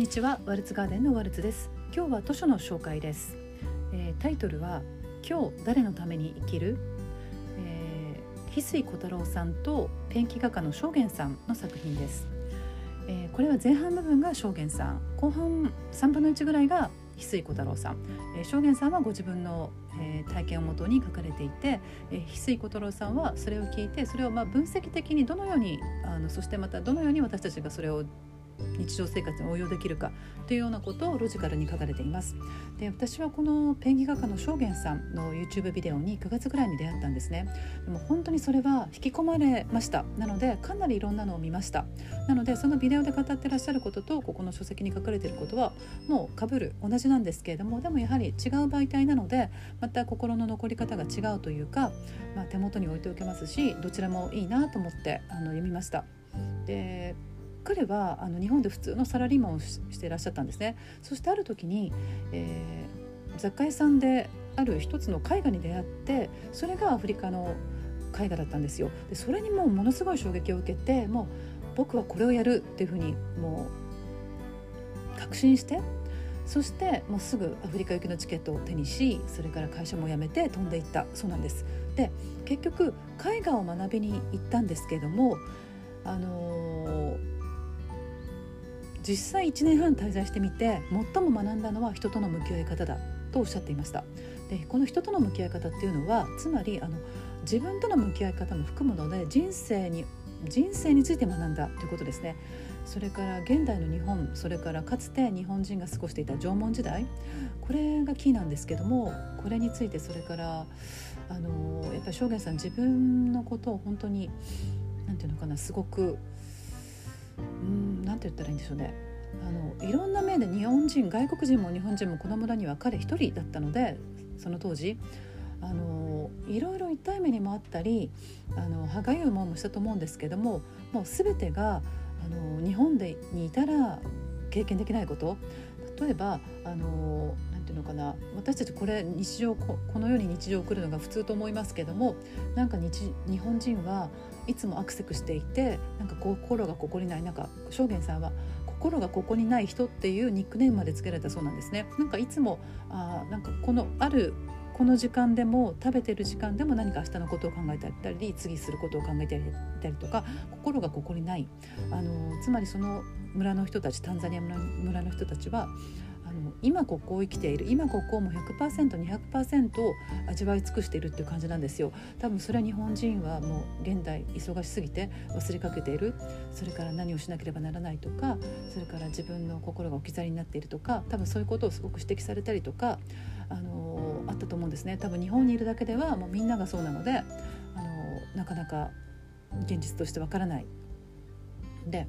にちは。ワルツガーデンのワルツです。今日は図書の紹介です、えー、タイトルは今日誰のために生きる、えー、翡翠小太郎さんとペンキ画家の正元さんの作品です、えー、これは前半部分が正元さん。後半3分の1ぐらいが翡翠小太郎さん、えー、正元さんはご自分の、えー、体験をもとに書かれていて、えー、翡翠小太郎さんはそれを聞いてそれをまあ分析的にどのようにあのそしてまたどのように私たちがそれを日常生活に応用できるかというようなことをロジカルに書かれています。で私はこのペンギ画家の正元さんの YouTube ビデオに9月ぐらいに出会ったんですね。でも本当にそれは引き込まれました。なのでかなりいろんなのを見ました。なのでそのビデオで語ってらっしゃることとここの書籍に書かれていることはもうかぶる同じなんですけれどもでもやはり違う媒体なのでまた心の残り方が違うというか、まあ、手元に置いておけますしどちらもいいなと思ってあの読みました。で彼はあの日本で普通のサラリーマンをしていらっしゃったんですね。そしてある時に、えー、雑貨屋さんである一つの絵画に出会ってそれがアフリカの絵画だったんですよ。でそれにもうものすごい衝撃を受けてもう僕はこれをやるっていうふうにもう確信してそしてもうすぐアフリカ行きのチケットを手にしそれから会社も辞めて飛んでいった。そうなんです。で結局絵画を学びに行ったんですけれどもあのー実際1年半滞在してみて最も学んだのは人との向き合い方だとおっしゃっていました。でこの人との向き合い方っていうのはつまりあの自分との向き合い方も含むので人生に人生について学んだということですね。それから現代の日本それからかつて日本人が過ごしていた縄文時代これがキーなんですけどもこれについてそれからあのやっぱり正元さん自分のことを本当に何て言うのかなすごくて言ったらいいんでしょうね。あのいろんな面で日本人外国人も日本人もこの村には彼一人だったのでその当時。あのいろいろ痛い目にもあったりあの歯がゆい思いもしたと思うんですけどももう全てがあの日本でにいたら経験できないこと。例えばあのていうのかな私たちこれ日常このように日常を送るのが普通と思いますけどもなんか日本人はいつもアクセクしていてなんか心がここにないなんか証言さんは心がここにない人っていうニックネームまで付けられたそうなんですね。なんかいつもあなんかこのあるこの時間でも食べてる時間でも何か明日のことを考えたり次することを考えてたりとか心がここにないあのつまりその村の人たちタンザニア村の人たちはあの今ここを生きている今ここをもう 100%200% 味わい尽くしているっていう感じなんですよ。多分それは日本人はもう現代忙しすぎて忘れかけている。それから何をしなければならないとかそれから自分の心が置き去りになっているとか多分そういうことをすごく指摘されたりとかあのあったと思うんですね。多分日本にいるだけではもうみんながそうなのであのなかなか現実としてわからない。で